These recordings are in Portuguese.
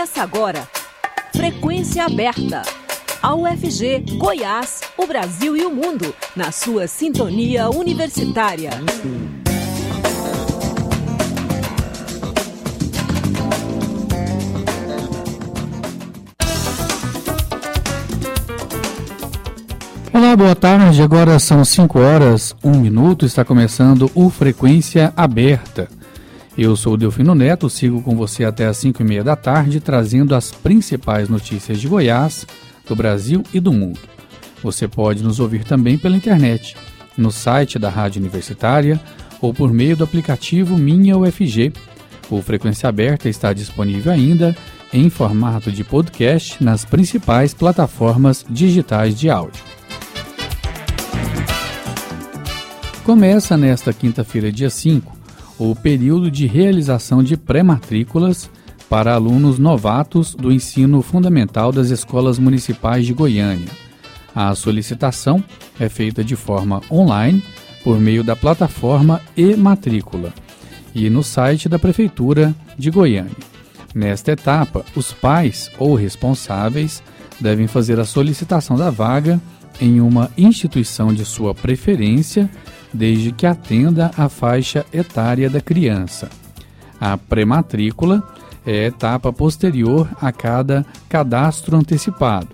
Começa agora. Frequência aberta. A UFG, Goiás, o Brasil e o mundo, na sua sintonia universitária. Olá, boa tarde. Agora são 5 horas, 1 minuto. Está começando o Frequência Aberta. Eu sou o Delfino Neto, sigo com você até às 5 e meia da tarde, trazendo as principais notícias de Goiás, do Brasil e do mundo. Você pode nos ouvir também pela internet, no site da Rádio Universitária ou por meio do aplicativo Minha UFG. O Frequência Aberta está disponível ainda em formato de podcast nas principais plataformas digitais de áudio. Começa nesta quinta-feira, dia 5, o período de realização de pré-matrículas para alunos novatos do ensino fundamental das escolas municipais de Goiânia. A solicitação é feita de forma online por meio da plataforma e-matrícula e no site da Prefeitura de Goiânia. Nesta etapa, os pais ou responsáveis devem fazer a solicitação da vaga em uma instituição de sua preferência desde que atenda à faixa etária da criança. A pré-matrícula é a etapa posterior a cada cadastro antecipado.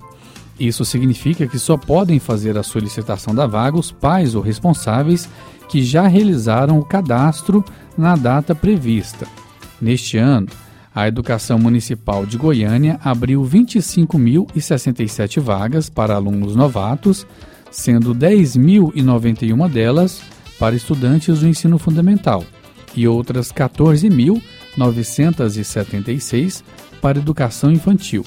Isso significa que só podem fazer a solicitação da vaga os pais ou responsáveis que já realizaram o cadastro na data prevista. Neste ano, a Educação Municipal de Goiânia abriu 25.067 vagas para alunos novatos sendo 10.091 delas para estudantes do ensino fundamental e outras 14.976 para educação infantil.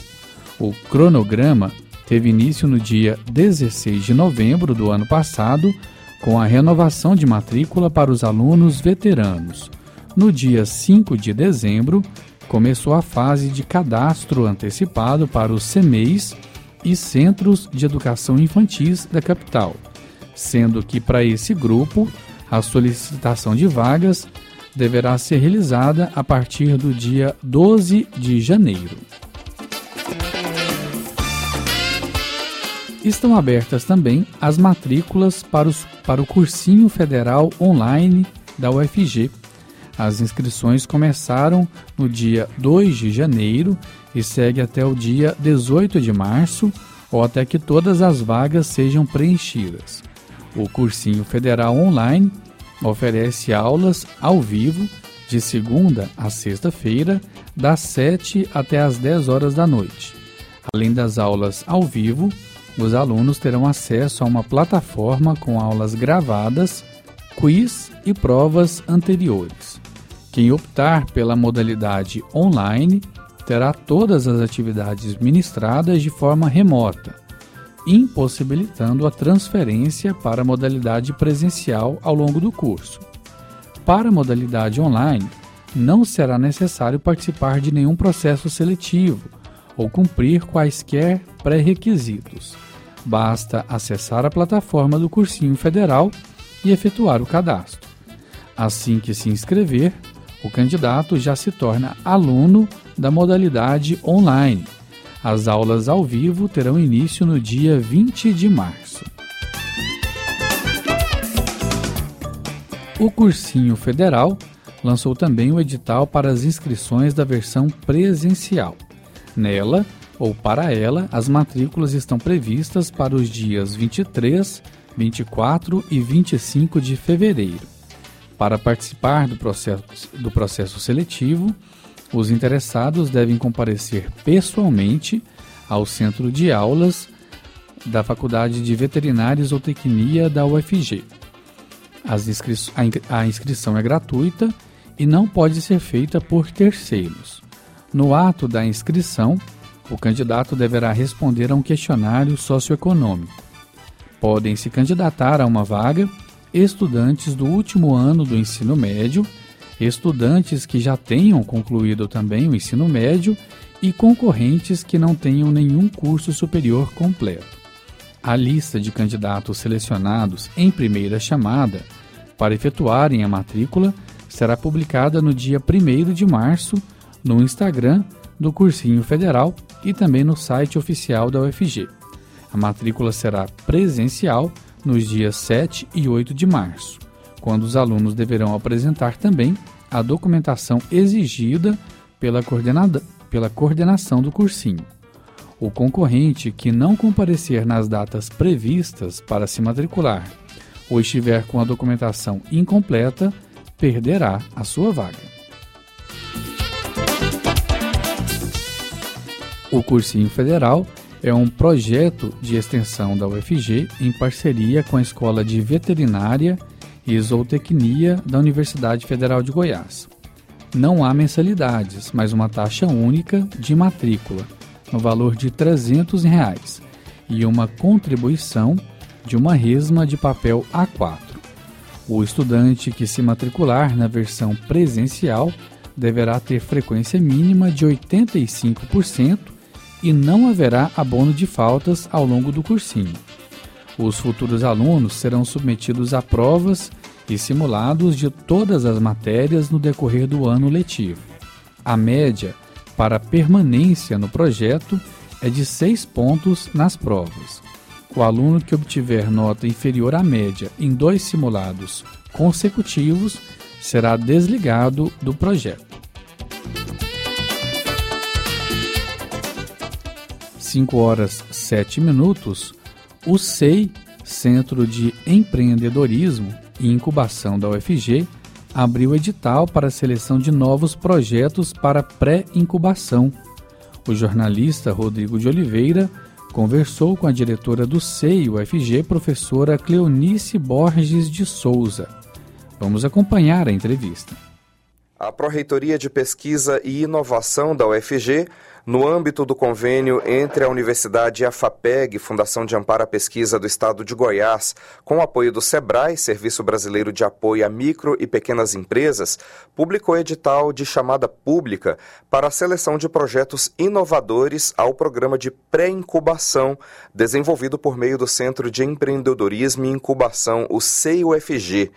O cronograma teve início no dia 16 de novembro do ano passado, com a renovação de matrícula para os alunos veteranos. No dia 5 de dezembro, começou a fase de cadastro antecipado para os CMEIs e centros de educação infantis da capital, sendo que para esse grupo a solicitação de vagas deverá ser realizada a partir do dia 12 de janeiro. Estão abertas também as matrículas para, os, para o Cursinho Federal Online da UFG. As inscrições começaram no dia 2 de janeiro e segue até o dia 18 de março ou até que todas as vagas sejam preenchidas. O cursinho federal online oferece aulas ao vivo de segunda a sexta-feira, das 7 até as 10 horas da noite. Além das aulas ao vivo, os alunos terão acesso a uma plataforma com aulas gravadas, quiz e provas anteriores. Quem optar pela modalidade online terá todas as atividades ministradas de forma remota, impossibilitando a transferência para a modalidade presencial ao longo do curso. Para a modalidade online, não será necessário participar de nenhum processo seletivo ou cumprir quaisquer pré-requisitos. Basta acessar a plataforma do Cursinho Federal e efetuar o cadastro. Assim que se inscrever, o candidato já se torna aluno da modalidade online. As aulas ao vivo terão início no dia 20 de março. O Cursinho Federal lançou também o edital para as inscrições da versão presencial. Nela, ou para ela, as matrículas estão previstas para os dias 23, 24 e 25 de fevereiro. Para participar do processo, do processo seletivo, os interessados devem comparecer pessoalmente ao centro de aulas da Faculdade de Veterinária e Zootecnia da UFG. Inscri a inscrição é gratuita e não pode ser feita por terceiros. No ato da inscrição, o candidato deverá responder a um questionário socioeconômico. Podem se candidatar a uma vaga estudantes do último ano do ensino médio, estudantes que já tenham concluído também o ensino médio e concorrentes que não tenham nenhum curso superior completo. A lista de candidatos selecionados em primeira chamada para efetuarem a matrícula será publicada no dia 1 de março no Instagram do Cursinho Federal e também no site oficial da UFG. A matrícula será presencial nos dias 7 e 8 de março, quando os alunos deverão apresentar também a documentação exigida pela, coordenada, pela coordenação do cursinho. O concorrente que não comparecer nas datas previstas para se matricular ou estiver com a documentação incompleta perderá a sua vaga. O Cursinho Federal é um projeto de extensão da UFG em parceria com a Escola de Veterinária e Zootecnia da Universidade Federal de Goiás. Não há mensalidades, mas uma taxa única de matrícula, no valor de 300 reais, e uma contribuição de uma resma de papel A4. O estudante que se matricular na versão presencial deverá ter frequência mínima de 85% e não haverá abono de faltas ao longo do cursinho. Os futuros alunos serão submetidos a provas e simulados de todas as matérias no decorrer do ano letivo. A média para permanência no projeto é de 6 pontos nas provas. O aluno que obtiver nota inferior à média em dois simulados consecutivos será desligado do projeto. 5 horas 7 minutos, o SEI, Centro de Empreendedorismo e Incubação da UFG, abriu edital para a seleção de novos projetos para pré-incubação. O jornalista Rodrigo de Oliveira conversou com a diretora do SEI UFG, professora Cleonice Borges de Souza. Vamos acompanhar a entrevista. A Pró-Reitoria de Pesquisa e Inovação da UFG no âmbito do convênio entre a Universidade e a FAPEG, Fundação de Amparo à Pesquisa do Estado de Goiás, com o apoio do SEBRAE, Serviço Brasileiro de Apoio a Micro e Pequenas Empresas, publicou edital de chamada pública para a seleção de projetos inovadores ao programa de pré-incubação, desenvolvido por meio do Centro de Empreendedorismo e Incubação, o CEIUFG.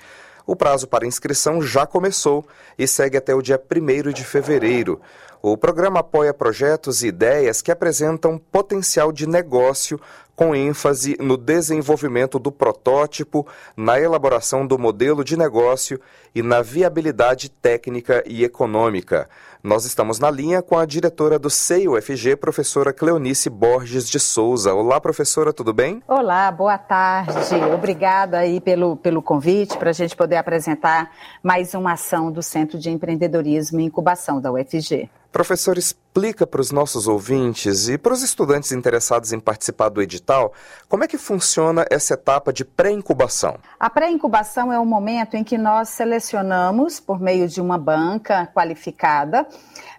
O prazo para inscrição já começou e segue até o dia 1 de fevereiro. O programa apoia projetos e ideias que apresentam potencial de negócio, com ênfase no desenvolvimento do protótipo, na elaboração do modelo de negócio e na viabilidade técnica e econômica. Nós estamos na linha com a diretora do CEI-UFG, professora Cleonice Borges de Souza. Olá, professora, tudo bem? Olá, boa tarde. Obrigada aí pelo, pelo convite para a gente poder apresentar mais uma ação do Centro de Empreendedorismo e Incubação da UFG. Professor, explica para os nossos ouvintes e para os estudantes interessados em participar do edital como é que funciona essa etapa de pré-incubação. A pré-incubação é o momento em que nós selecionamos, por meio de uma banca qualificada,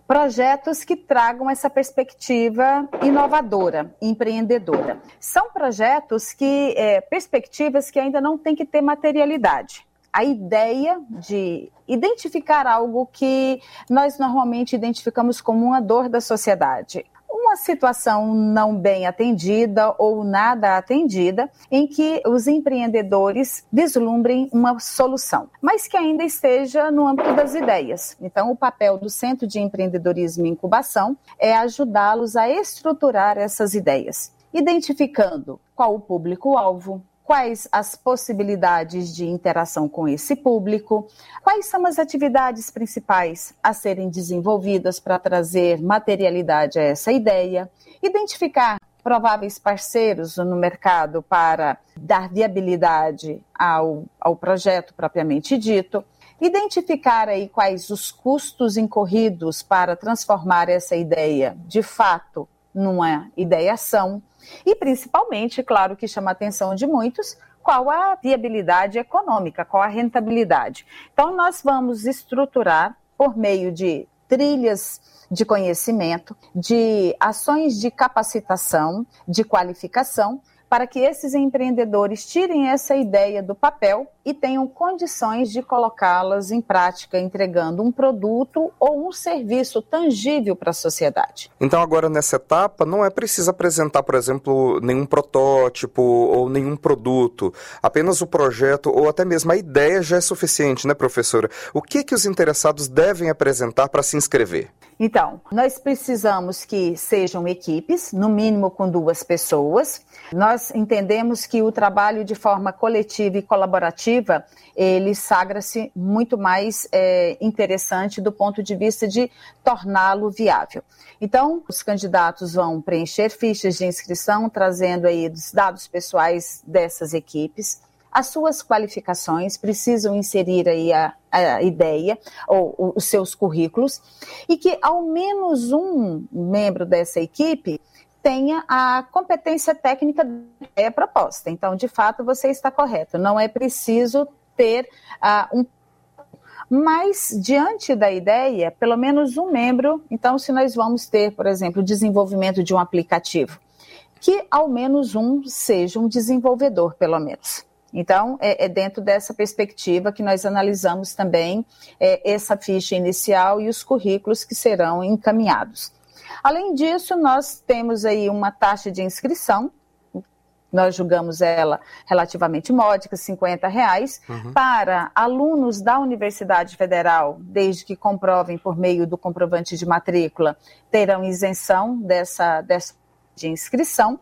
projetos que tragam essa perspectiva inovadora, empreendedora. São projetos que, é, perspectivas que ainda não têm que ter materialidade a ideia de identificar algo que nós normalmente identificamos como uma dor da sociedade. Uma situação não bem atendida ou nada atendida, em que os empreendedores vislumbrem uma solução, mas que ainda esteja no âmbito das ideias. Então, o papel do Centro de Empreendedorismo e Incubação é ajudá-los a estruturar essas ideias, identificando qual o público-alvo, quais as possibilidades de interação com esse público, quais são as atividades principais a serem desenvolvidas para trazer materialidade a essa ideia, identificar prováveis parceiros no mercado para dar viabilidade ao, ao projeto propriamente dito, identificar aí quais os custos incorridos para transformar essa ideia de fato numa ideação e principalmente, claro que chama a atenção de muitos, qual a viabilidade econômica, qual a rentabilidade. Então, nós vamos estruturar por meio de trilhas de conhecimento, de ações de capacitação, de qualificação, para que esses empreendedores tirem essa ideia do papel e tenham condições de colocá-las em prática, entregando um produto ou um serviço tangível para a sociedade. Então, agora nessa etapa, não é preciso apresentar, por exemplo, nenhum protótipo ou nenhum produto. Apenas o projeto ou até mesmo a ideia já é suficiente, né, professora? O que, que os interessados devem apresentar para se inscrever? Então, nós precisamos que sejam equipes, no mínimo com duas pessoas. Nós entendemos que o trabalho de forma coletiva e colaborativa, ele sagra-se muito mais é, interessante do ponto de vista de torná-lo viável. Então, os candidatos vão preencher fichas de inscrição, trazendo aí os dados pessoais dessas equipes as suas qualificações, precisam inserir aí a, a ideia ou os seus currículos e que ao menos um membro dessa equipe tenha a competência técnica da proposta. Então, de fato, você está correto. Não é preciso ter uh, um mas, diante da ideia, pelo menos um membro, então, se nós vamos ter, por exemplo, o desenvolvimento de um aplicativo, que ao menos um seja um desenvolvedor, pelo menos. Então, é, é, dentro dessa perspectiva que nós analisamos também é, essa ficha inicial e os currículos que serão encaminhados. Além disso, nós temos aí uma taxa de inscrição, nós julgamos ela relativamente módica, 50 reais, uhum. para alunos da Universidade Federal, desde que comprovem por meio do comprovante de matrícula, terão isenção dessa, dessa de inscrição.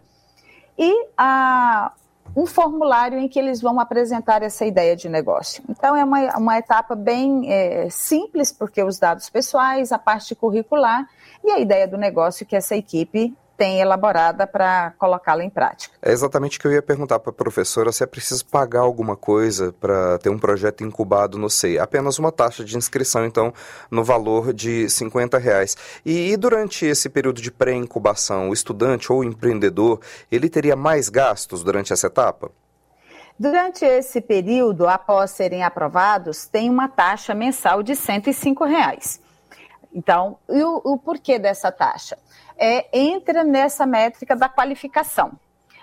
E a, um formulário em que eles vão apresentar essa ideia de negócio. Então, é uma, uma etapa bem é, simples, porque os dados pessoais, a parte curricular e a ideia do negócio que essa equipe tem elaborada para colocá-la em prática. É exatamente o que eu ia perguntar para a professora, se é preciso pagar alguma coisa para ter um projeto incubado no SEI. Apenas uma taxa de inscrição, então, no valor de 50 reais. E, e durante esse período de pré-incubação, o estudante ou o empreendedor, ele teria mais gastos durante essa etapa? Durante esse período, após serem aprovados, tem uma taxa mensal de 105 reais. Então, e o, o porquê dessa taxa? é, entra nessa métrica da qualificação,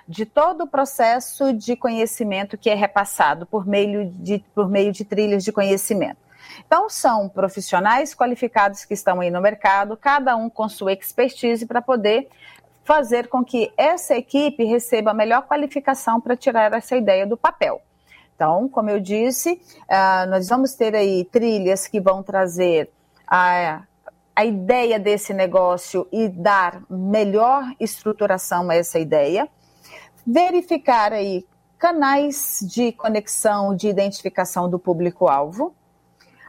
de todo o processo de conhecimento que é repassado por meio de, por meio de trilhas de conhecimento. Então, são profissionais qualificados que estão aí no mercado, cada um com sua expertise para poder fazer com que essa equipe receba a melhor qualificação para tirar essa ideia do papel. Então, como eu disse, uh, nós vamos ter aí trilhas que vão trazer a a ideia desse negócio e dar melhor estruturação a essa ideia. Verificar aí canais de conexão, de identificação do público-alvo.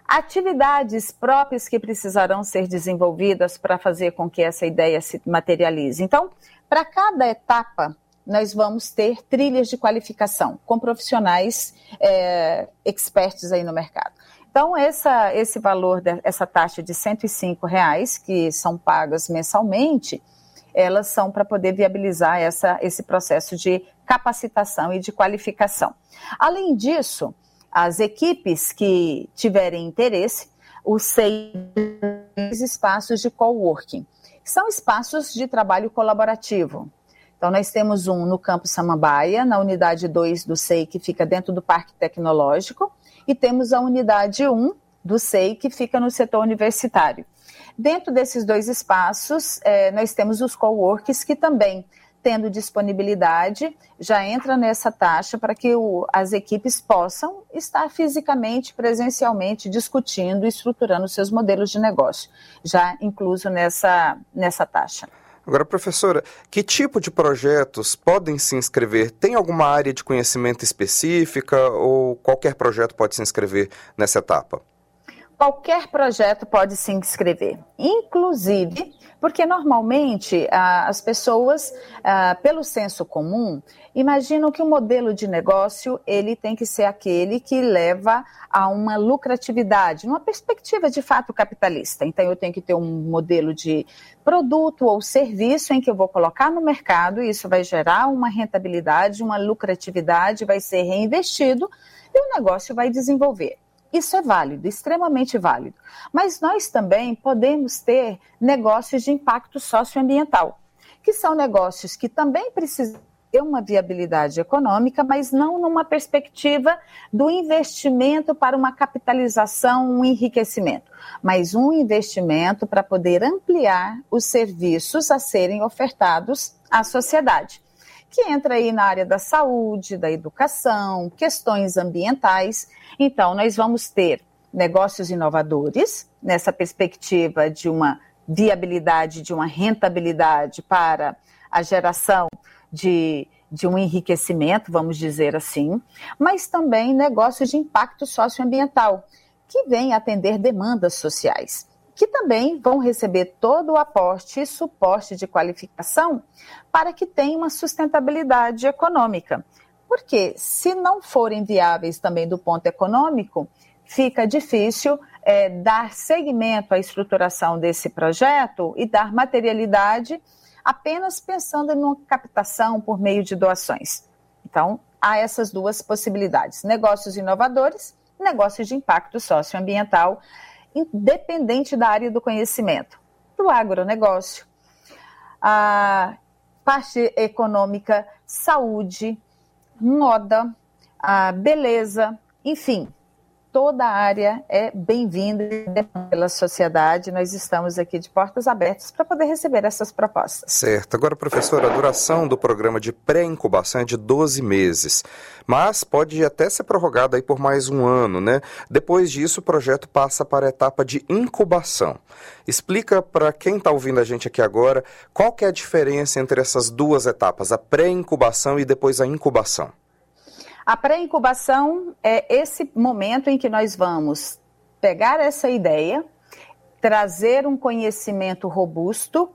Atividades próprias que precisarão ser desenvolvidas para fazer com que essa ideia se materialize. Então, para cada etapa, nós vamos ter trilhas de qualificação com profissionais é, expertos aí no mercado. Então, essa, esse valor, essa taxa de R$ reais que são pagas mensalmente, elas são para poder viabilizar essa, esse processo de capacitação e de qualificação. Além disso, as equipes que tiverem interesse, os seis espaços de coworking, são espaços de trabalho colaborativo. Então, nós temos um no Campus Samambaia, na unidade 2 do SEI, que fica dentro do Parque Tecnológico, e temos a unidade 1 do SEI, que fica no setor universitário. Dentro desses dois espaços, é, nós temos os coworks, que também, tendo disponibilidade, já entra nessa taxa para que o, as equipes possam estar fisicamente, presencialmente, discutindo e estruturando seus modelos de negócio, já incluso nessa, nessa taxa. Agora, professora, que tipo de projetos podem se inscrever? Tem alguma área de conhecimento específica ou qualquer projeto pode se inscrever nessa etapa? Qualquer projeto pode se inscrever, inclusive porque normalmente as pessoas, pelo senso comum, imaginam que o modelo de negócio ele tem que ser aquele que leva a uma lucratividade, numa perspectiva de fato capitalista. Então eu tenho que ter um modelo de produto ou serviço em que eu vou colocar no mercado e isso vai gerar uma rentabilidade, uma lucratividade, vai ser reinvestido e o negócio vai desenvolver. Isso é válido, extremamente válido. Mas nós também podemos ter negócios de impacto socioambiental, que são negócios que também precisam ter uma viabilidade econômica, mas não numa perspectiva do investimento para uma capitalização, um enriquecimento, mas um investimento para poder ampliar os serviços a serem ofertados à sociedade. Que entra aí na área da saúde, da educação, questões ambientais. Então, nós vamos ter negócios inovadores, nessa perspectiva de uma viabilidade, de uma rentabilidade para a geração de, de um enriquecimento, vamos dizer assim, mas também negócios de impacto socioambiental, que vêm atender demandas sociais, que também vão receber todo o aporte e suporte de qualificação para que tenha uma sustentabilidade econômica. Porque se não forem viáveis também do ponto econômico, fica difícil é, dar seguimento à estruturação desse projeto e dar materialidade apenas pensando em uma captação por meio de doações. Então, há essas duas possibilidades: negócios inovadores, negócios de impacto socioambiental, independente da área do conhecimento, do agronegócio, a parte econômica, saúde, moda, a beleza, enfim, toda a área é bem-vinda pela sociedade. Nós estamos aqui de portas abertas para poder receber essas propostas. Certo. Agora, professora, a duração do programa de pré-incubação é de 12 meses, mas pode até ser prorrogado aí por mais um ano, né? Depois disso, o projeto passa para a etapa de incubação. Explica para quem está ouvindo a gente aqui agora qual que é a diferença entre essas duas etapas, a pré-incubação e depois a incubação. A pré-incubação é esse momento em que nós vamos pegar essa ideia, trazer um conhecimento robusto,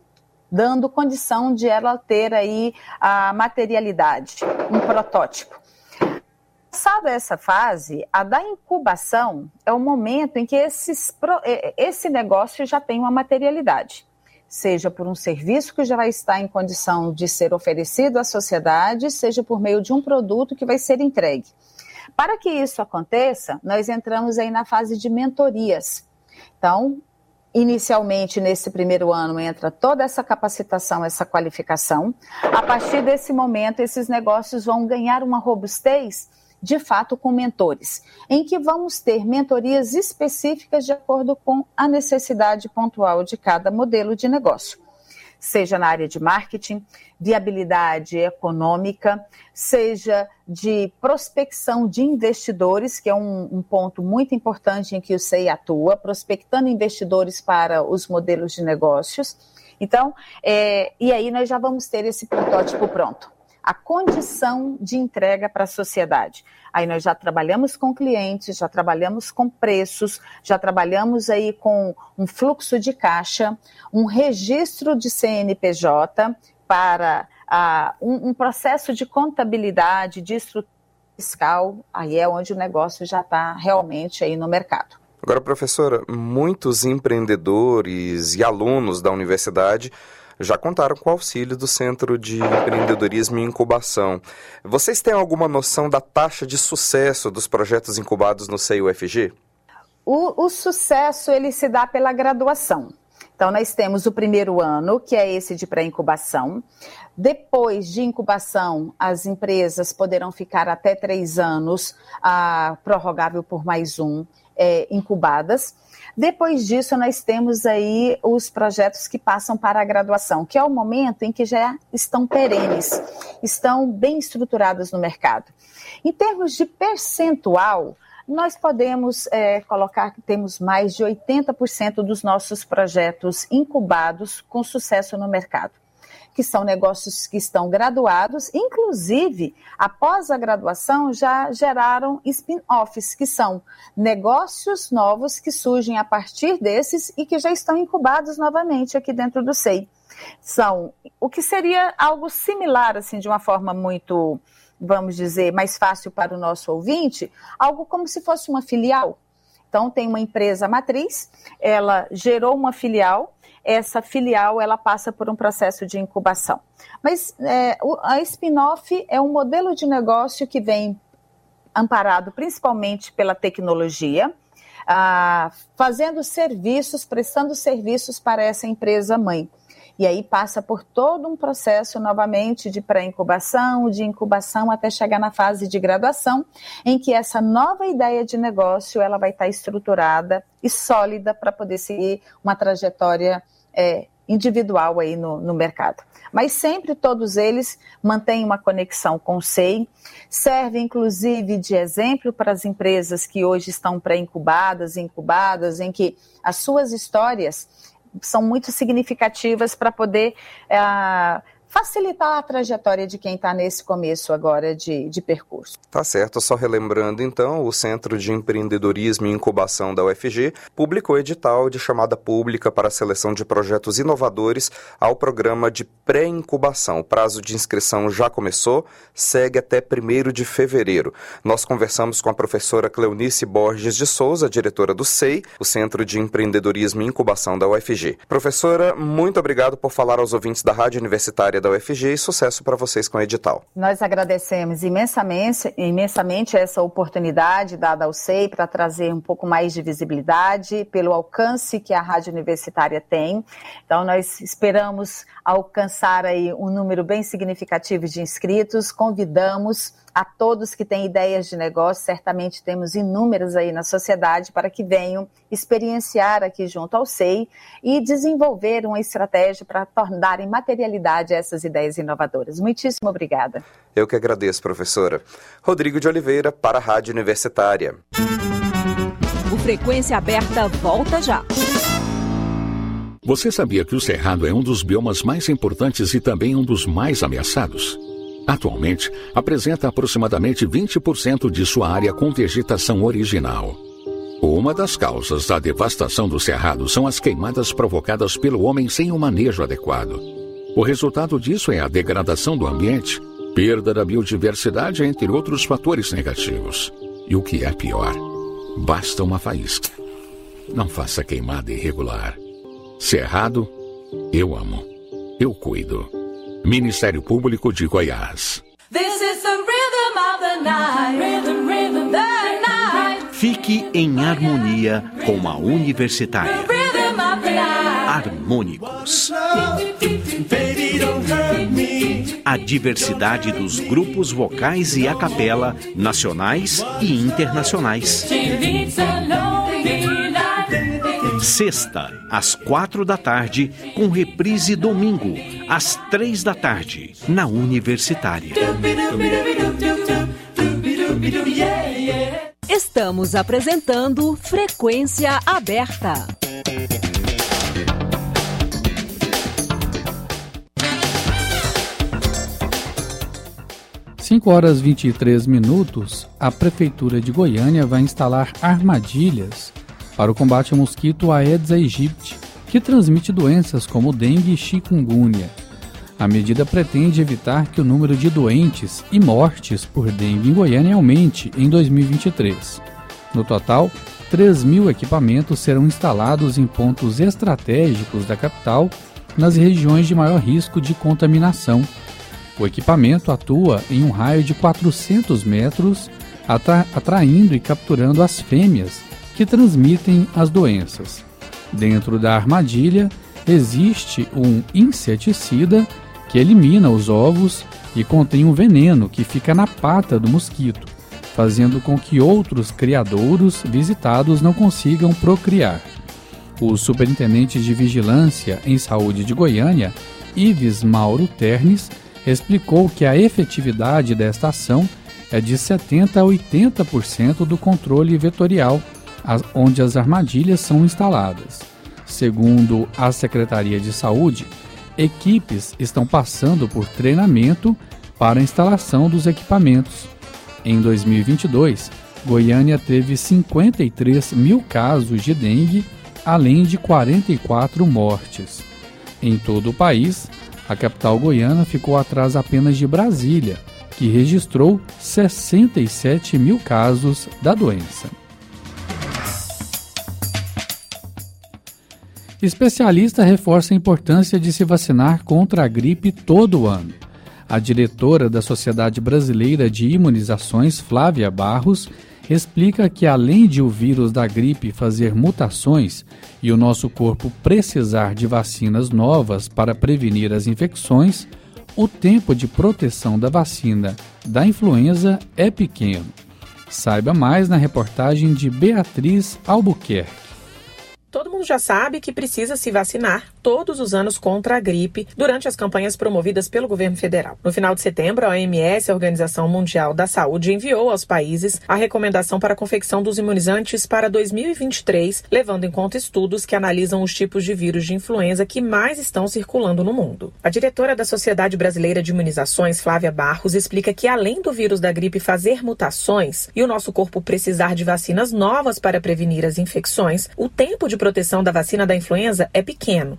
dando condição de ela ter aí a materialidade, um protótipo. Passada essa fase, a da incubação é o momento em que esses, esse negócio já tem uma materialidade seja por um serviço que já vai estar em condição de ser oferecido à sociedade, seja por meio de um produto que vai ser entregue. Para que isso aconteça, nós entramos aí na fase de mentorias. Então, inicialmente nesse primeiro ano entra toda essa capacitação, essa qualificação. A partir desse momento, esses negócios vão ganhar uma robustez de fato com mentores, em que vamos ter mentorias específicas de acordo com a necessidade pontual de cada modelo de negócio. Seja na área de marketing, viabilidade econômica, seja de prospecção de investidores, que é um, um ponto muito importante em que o SEI atua, prospectando investidores para os modelos de negócios. Então, é, e aí nós já vamos ter esse protótipo pronto a condição de entrega para a sociedade. Aí nós já trabalhamos com clientes, já trabalhamos com preços, já trabalhamos aí com um fluxo de caixa, um registro de CNPJ para uh, um, um, processo de contabilidade, de estrutura fiscal, aí é onde o negócio já está realmente aí no mercado. Agora, professora, muitos empreendedores e alunos da universidade já contaram com o auxílio do Centro de Empreendedorismo e Incubação. Vocês têm alguma noção da taxa de sucesso dos projetos incubados no CIUFG? O, o sucesso ele se dá pela graduação. Então, nós temos o primeiro ano, que é esse de pré-incubação. Depois de incubação, as empresas poderão ficar até três anos, ah, prorrogável por mais um, é, incubadas. Depois disso, nós temos aí os projetos que passam para a graduação, que é o momento em que já estão perenes, estão bem estruturados no mercado. Em termos de percentual, nós podemos é, colocar que temos mais de 80% dos nossos projetos incubados com sucesso no mercado que são negócios que estão graduados, inclusive, após a graduação, já geraram spin-offs, que são negócios novos que surgem a partir desses e que já estão incubados novamente aqui dentro do SEI. São o que seria algo similar, assim, de uma forma muito, vamos dizer, mais fácil para o nosso ouvinte, algo como se fosse uma filial. Então, tem uma empresa matriz, ela gerou uma filial, essa filial ela passa por um processo de incubação. Mas é, a spin-off é um modelo de negócio que vem amparado principalmente pela tecnologia, ah, fazendo serviços, prestando serviços para essa empresa mãe. e aí passa por todo um processo novamente de pré-incubação, de incubação até chegar na fase de graduação, em que essa nova ideia de negócio ela vai estar estruturada e sólida para poder seguir uma trajetória é, individual aí no, no mercado. Mas sempre todos eles mantêm uma conexão com o SEI, serve inclusive de exemplo para as empresas que hoje estão pré-incubadas, incubadas, em que as suas histórias são muito significativas para poder uh, facilitar a trajetória de quem está nesse começo agora de, de percurso. Tá certo, só relembrando então, o Centro de Empreendedorismo e Incubação da UFG publicou edital de chamada pública para a seleção de projetos inovadores ao programa de pré-incubação. O prazo de inscrição já começou, segue até 1 de fevereiro. Nós conversamos com a professora Cleonice Borges de Souza, diretora do SEI, o Centro de Empreendedorismo e Incubação da UFG. Professora, muito obrigado por falar aos ouvintes da Rádio Universitária da UFG e sucesso para vocês com o edital. Nós agradecemos imensamente, imensamente essa oportunidade dada ao SEI para trazer um pouco mais de visibilidade pelo alcance que a Rádio Universitária tem. Então, nós esperamos alcançar aí um número bem significativo de inscritos. Convidamos a todos que têm ideias de negócio, certamente temos inúmeras aí na sociedade para que venham experienciar aqui junto ao SEI e desenvolver uma estratégia para tornarem materialidade essas ideias inovadoras. Muitíssimo obrigada. Eu que agradeço, professora. Rodrigo de Oliveira, para a Rádio Universitária. O Frequência Aberta volta já. Você sabia que o cerrado é um dos biomas mais importantes e também um dos mais ameaçados? Atualmente, apresenta aproximadamente 20% de sua área com vegetação original. Uma das causas da devastação do cerrado são as queimadas provocadas pelo homem sem o um manejo adequado. O resultado disso é a degradação do ambiente, perda da biodiversidade, entre outros fatores negativos. E o que é pior, basta uma faísca. Não faça queimada irregular. Cerrado, eu amo. Eu cuido. Ministério Público de Goiás. Fique em harmonia com a universitária. Harmônicos. A diversidade dos grupos vocais e a capela, nacionais e internacionais. Sexta, às quatro da tarde, com reprise domingo, às três da tarde, na Universitária. Estamos apresentando Frequência Aberta. Cinco horas 23 minutos, a Prefeitura de Goiânia vai instalar armadilhas para o combate ao mosquito Aedes aegypti, que transmite doenças como dengue e chikungunya. A medida pretende evitar que o número de doentes e mortes por dengue em Goiânia aumente em 2023. No total, 3 mil equipamentos serão instalados em pontos estratégicos da capital, nas regiões de maior risco de contaminação. O equipamento atua em um raio de 400 metros, atra atraindo e capturando as fêmeas que transmitem as doenças. Dentro da armadilha existe um inseticida que elimina os ovos e contém um veneno que fica na pata do mosquito, fazendo com que outros criadouros visitados não consigam procriar. O superintendente de Vigilância em Saúde de Goiânia, Ives Mauro Ternes, explicou que a efetividade desta ação é de 70 a 80% do controle vetorial onde as armadilhas são instaladas. Segundo a Secretaria de Saúde, equipes estão passando por treinamento para a instalação dos equipamentos. Em 2022, Goiânia teve 53 mil casos de dengue, além de 44 mortes. Em todo o país, a capital goiana ficou atrás apenas de Brasília, que registrou 67 mil casos da doença. Especialista reforça a importância de se vacinar contra a gripe todo ano. A diretora da Sociedade Brasileira de Imunizações, Flávia Barros, explica que além de o vírus da gripe fazer mutações e o nosso corpo precisar de vacinas novas para prevenir as infecções, o tempo de proteção da vacina da influenza é pequeno. Saiba mais na reportagem de Beatriz Albuquerque. Todo mundo já sabe que precisa se vacinar todos os anos contra a gripe durante as campanhas promovidas pelo governo federal. No final de setembro, a OMS, a Organização Mundial da Saúde, enviou aos países a recomendação para a confecção dos imunizantes para 2023, levando em conta estudos que analisam os tipos de vírus de influenza que mais estão circulando no mundo. A diretora da Sociedade Brasileira de Imunizações, Flávia Barros, explica que além do vírus da gripe fazer mutações e o nosso corpo precisar de vacinas novas para prevenir as infecções, o tempo de proteção da vacina da influenza é pequeno.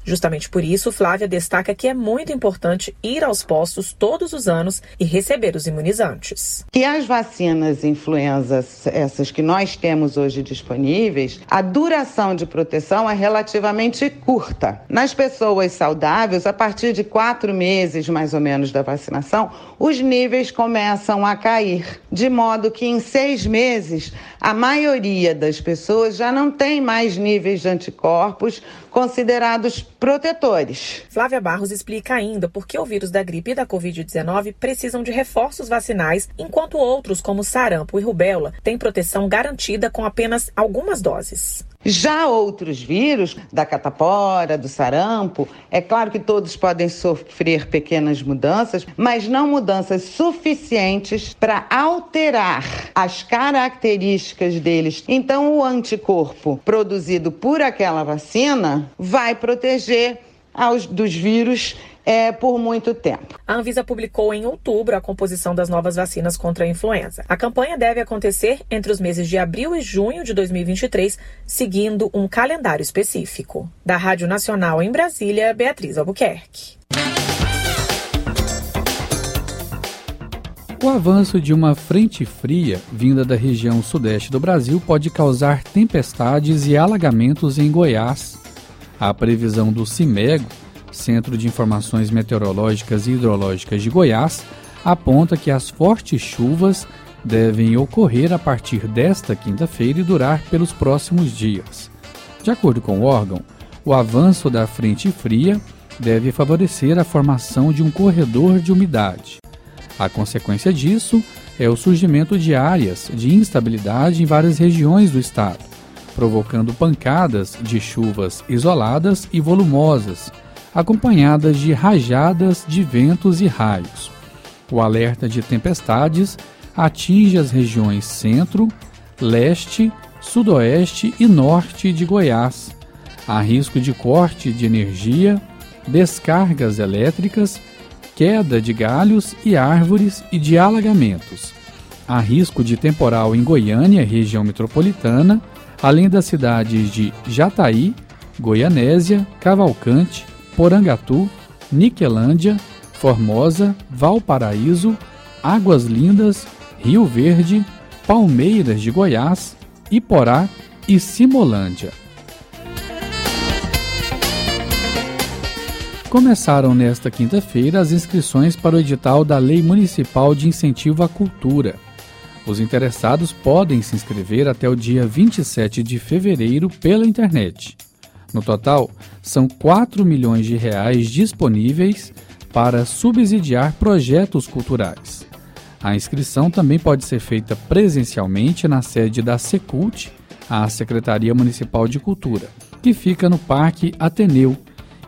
Justamente por isso, Flávia destaca que é muito importante ir aos postos todos os anos e receber os imunizantes. E as vacinas influenza, essas que nós temos hoje disponíveis, a duração de proteção é relativamente curta. Nas pessoas saudáveis, a partir de quatro meses mais ou menos da vacinação, os níveis começam a cair, de modo que em seis meses a maioria das pessoas já não tem mais níveis de anticorpos considerados protetores. Flávia Barros explica ainda por que o vírus da gripe e da Covid-19 precisam de reforços vacinais, enquanto outros, como sarampo e rubéola, têm proteção garantida com apenas algumas doses. Já outros vírus, da catapora, do sarampo, é claro que todos podem sofrer pequenas mudanças, mas não mudanças suficientes para alterar as características deles. Então, o anticorpo produzido por aquela vacina vai proteger aos, dos vírus é, por muito tempo. A Anvisa publicou em outubro a composição das novas vacinas contra a influenza. A campanha deve acontecer entre os meses de abril e junho de 2023, seguindo um calendário específico. Da Rádio Nacional em Brasília, Beatriz Albuquerque. O avanço de uma frente fria vinda da região sudeste do Brasil pode causar tempestades e alagamentos em Goiás. A previsão do CIMEGO Centro de Informações Meteorológicas e Hidrológicas de Goiás, aponta que as fortes chuvas devem ocorrer a partir desta quinta-feira e durar pelos próximos dias. De acordo com o órgão, o avanço da frente fria deve favorecer a formação de um corredor de umidade. A consequência disso é o surgimento de áreas de instabilidade em várias regiões do estado, provocando pancadas de chuvas isoladas e volumosas, acompanhadas de rajadas de ventos e raios. O alerta de tempestades atinge as regiões centro, leste, sudoeste e norte de Goiás. Há risco de corte de energia, descargas elétricas, queda de galhos e árvores e de alagamentos. Há risco de temporal em Goiânia, região metropolitana, além das cidades de Jataí, Goianésia, Cavalcante, Porangatu, Niquelândia, Formosa, Valparaíso, Águas Lindas, Rio Verde, Palmeiras de Goiás, Iporá e Simolândia. Começaram nesta quinta-feira as inscrições para o edital da Lei Municipal de Incentivo à Cultura. Os interessados podem se inscrever até o dia 27 de fevereiro pela internet. No total, são 4 milhões de reais disponíveis para subsidiar projetos culturais. A inscrição também pode ser feita presencialmente na sede da Secult, a Secretaria Municipal de Cultura, que fica no Parque Ateneu,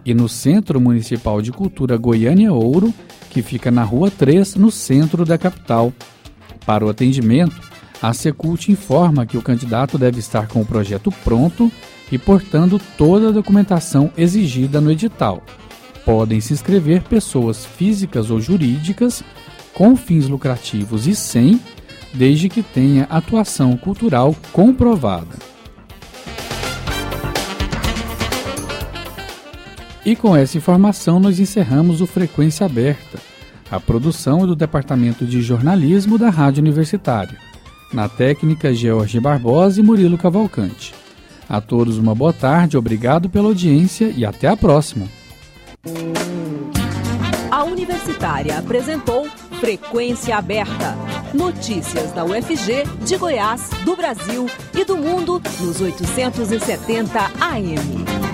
e no Centro Municipal de Cultura Goiânia Ouro, que fica na Rua 3, no centro da capital. Para o atendimento, a Secult informa que o candidato deve estar com o projeto pronto e portando toda a documentação exigida no edital. Podem se inscrever pessoas físicas ou jurídicas com fins lucrativos e sem, desde que tenha atuação cultural comprovada. E com essa informação nós encerramos o Frequência Aberta, a produção do Departamento de Jornalismo da Rádio Universitária. Na técnica, George Barbosa e Murilo Cavalcante. A todos uma boa tarde, obrigado pela audiência e até a próxima. A Universitária apresentou Frequência Aberta Notícias da UFG, de Goiás, do Brasil e do mundo nos 870 AM.